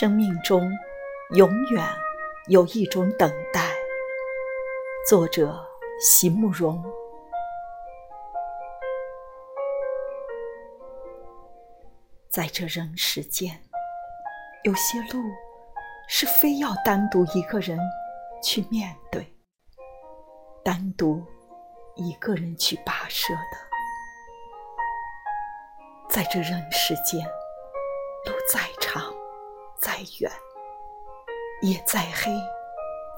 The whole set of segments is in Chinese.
生命中永远有一种等待。作者：席慕容。在这人世间，有些路是非要单独一个人去面对，单独一个人去跋涉的。在这人世间，路再长再远，也再黑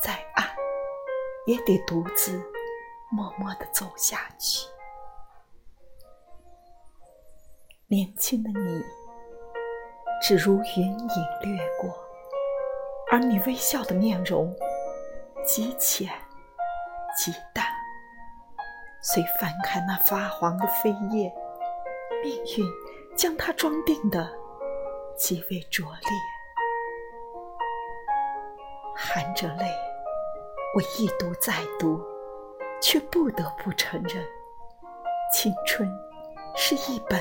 再暗，也得独自默默地走下去。年轻的你，只如云影掠过，而你微笑的面容极浅极淡。虽翻开那发黄的扉页，命运将它装订的极为拙劣。含着泪，我一读再读，却不得不承认，青春是一本。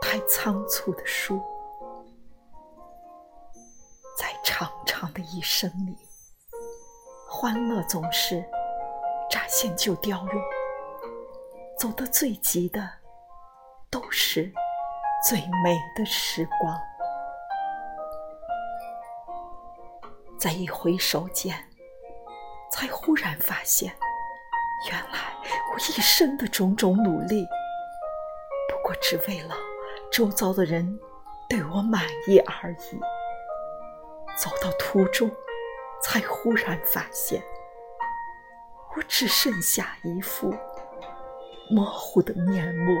太仓促的书，在长长的一生里，欢乐总是乍现就凋落，走得最急的都是最美的时光。在一回首间，才忽然发现，原来我一生的种种努力，不过只为了。周遭的人对我满意而已。走到途中，才忽然发现，我只剩下一副模糊的面目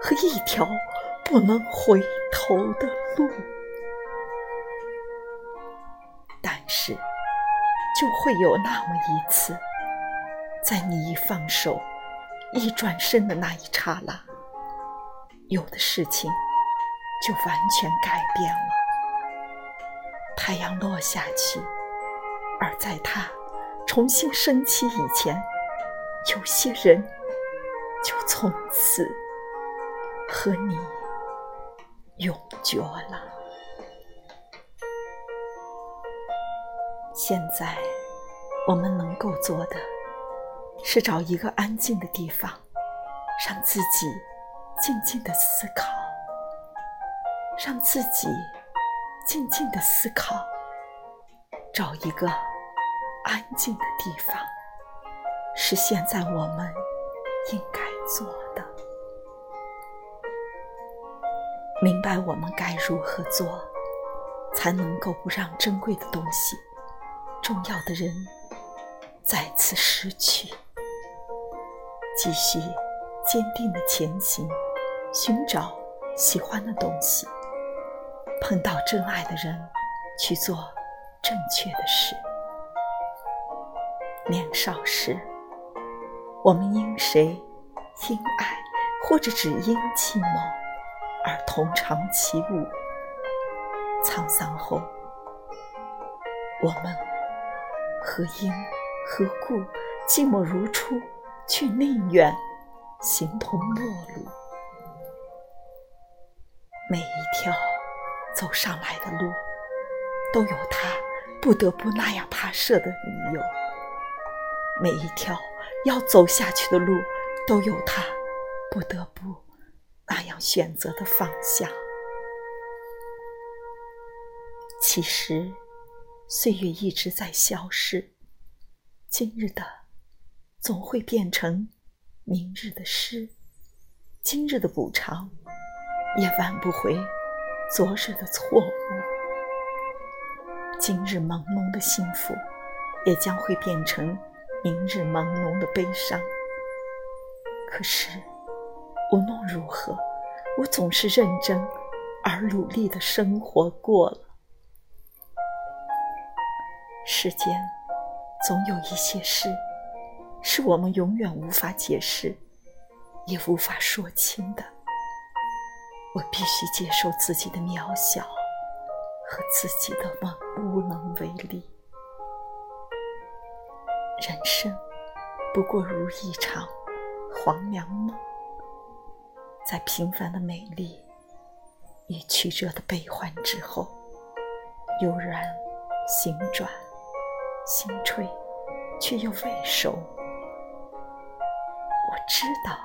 和一条不能回头的路。是，就会有那么一次，在你一放手、一转身的那一刹那。有的事情就完全改变了。太阳落下去，而在它重新升起以前，有些人就从此和你永绝了。现在我们能够做的，是找一个安静的地方，让自己。静静的思考，让自己静静的思考，找一个安静的地方，是现在我们应该做的。明白我们该如何做，才能够不让珍贵的东西、重要的人再次失去。继续坚定的前行。寻找喜欢的东西，碰到真爱的人，去做正确的事。年少时，我们因谁、因爱，或者只因寂寞而同场起舞；沧桑后，我们何因何故，寂寞如初，却宁愿形同陌路。每一条走上来的路，都有他不得不那样跋涉的理由；每一条要走下去的路，都有他不得不那样选择的方向。其实，岁月一直在消失，今日的总会变成明日的诗，今日的补偿。也挽不回昨日的错误，今日朦胧的幸福，也将会变成明日朦胧的悲伤。可是无论如何，我总是认真而努力的生活过了。世间总有一些事，是我们永远无法解释，也无法说清的。我必须接受自己的渺小和自己的梦无能为力。人生不过如一场黄粱梦，在平凡的美丽与曲折的悲欢之后，悠然醒转，心吹，却又未收。我知道，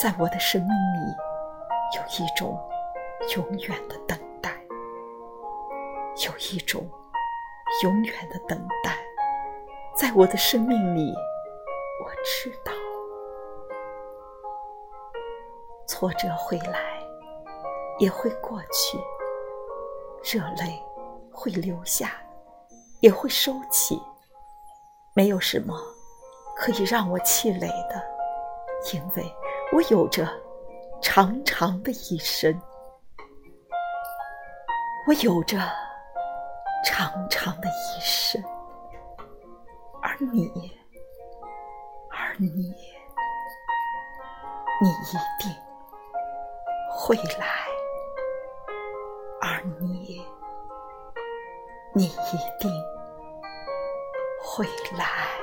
在我的生命里，有一种永远的等待，有一种永远的等待，在我的生命里，我知道，挫折会来，也会过去。热泪会流下，也会收起。没有什么可以让我气馁的，因为我有着长长的一生，我有着长长的一生。而你，而你，你一定会来。而你，你一定会来。